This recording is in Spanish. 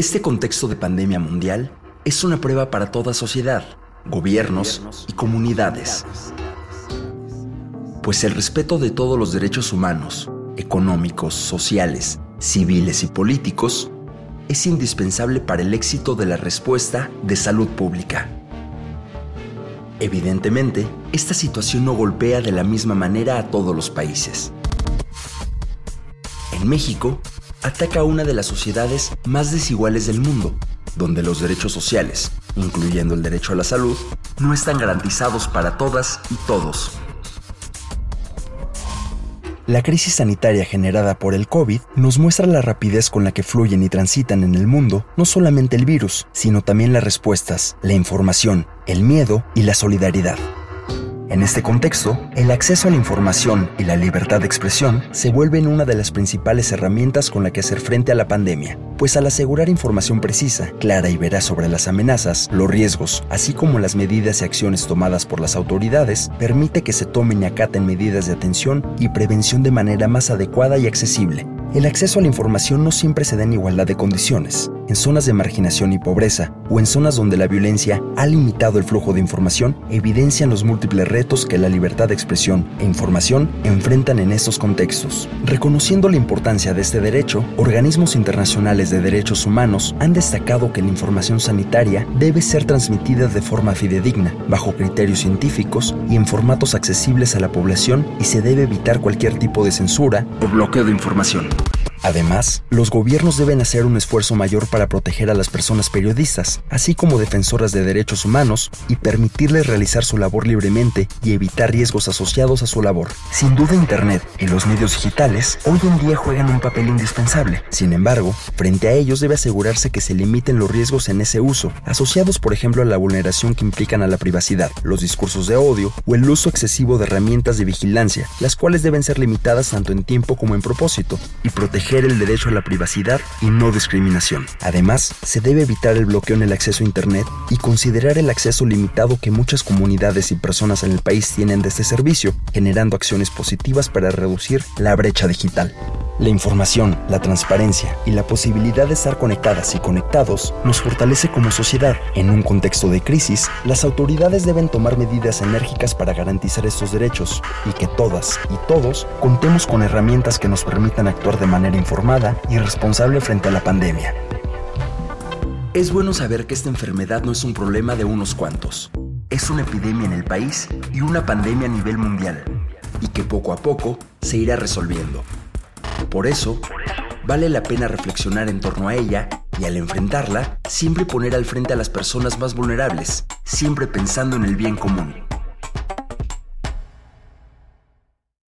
Este contexto de pandemia mundial es una prueba para toda sociedad, gobiernos y comunidades. Pues el respeto de todos los derechos humanos, económicos, sociales, civiles y políticos es indispensable para el éxito de la respuesta de salud pública. Evidentemente, esta situación no golpea de la misma manera a todos los países. En México, ataca una de las sociedades más desiguales del mundo, donde los derechos sociales, incluyendo el derecho a la salud, no están garantizados para todas y todos. La crisis sanitaria generada por el COVID nos muestra la rapidez con la que fluyen y transitan en el mundo no solamente el virus, sino también las respuestas, la información, el miedo y la solidaridad. En este contexto, el acceso a la información y la libertad de expresión se vuelven una de las principales herramientas con la que hacer frente a la pandemia, pues al asegurar información precisa, clara y veraz sobre las amenazas, los riesgos, así como las medidas y acciones tomadas por las autoridades, permite que se tomen y acaten medidas de atención y prevención de manera más adecuada y accesible, el acceso a la información no siempre se da en igualdad de condiciones. En zonas de marginación y pobreza o en zonas donde la violencia ha limitado el flujo de información, evidencian los múltiples retos que la libertad de expresión e información enfrentan en estos contextos. Reconociendo la importancia de este derecho, organismos internacionales de derechos humanos han destacado que la información sanitaria debe ser transmitida de forma fidedigna, bajo criterios científicos y en formatos accesibles a la población y se debe evitar cualquier tipo de censura o bloqueo de información. Además, los gobiernos deben hacer un esfuerzo mayor para proteger a las personas periodistas, así como defensoras de derechos humanos, y permitirles realizar su labor libremente y evitar riesgos asociados a su labor. Sin duda, Internet y los medios digitales hoy en día juegan un papel indispensable. Sin embargo, frente a ellos debe asegurarse que se limiten los riesgos en ese uso, asociados por ejemplo a la vulneración que implican a la privacidad, los discursos de odio o el uso excesivo de herramientas de vigilancia, las cuales deben ser limitadas tanto en tiempo como en propósito, y proteger el derecho a la privacidad y no discriminación. Además, se debe evitar el bloqueo en el acceso a Internet y considerar el acceso limitado que muchas comunidades y personas en el país tienen de este servicio, generando acciones positivas para reducir la brecha digital. La información, la transparencia y la posibilidad de estar conectadas y conectados nos fortalece como sociedad. En un contexto de crisis, las autoridades deben tomar medidas enérgicas para garantizar estos derechos y que todas y todos contemos con herramientas que nos permitan actuar de manera informada y responsable frente a la pandemia. Es bueno saber que esta enfermedad no es un problema de unos cuantos. Es una epidemia en el país y una pandemia a nivel mundial, y que poco a poco se irá resolviendo. Por eso, vale la pena reflexionar en torno a ella y al enfrentarla, siempre poner al frente a las personas más vulnerables, siempre pensando en el bien común.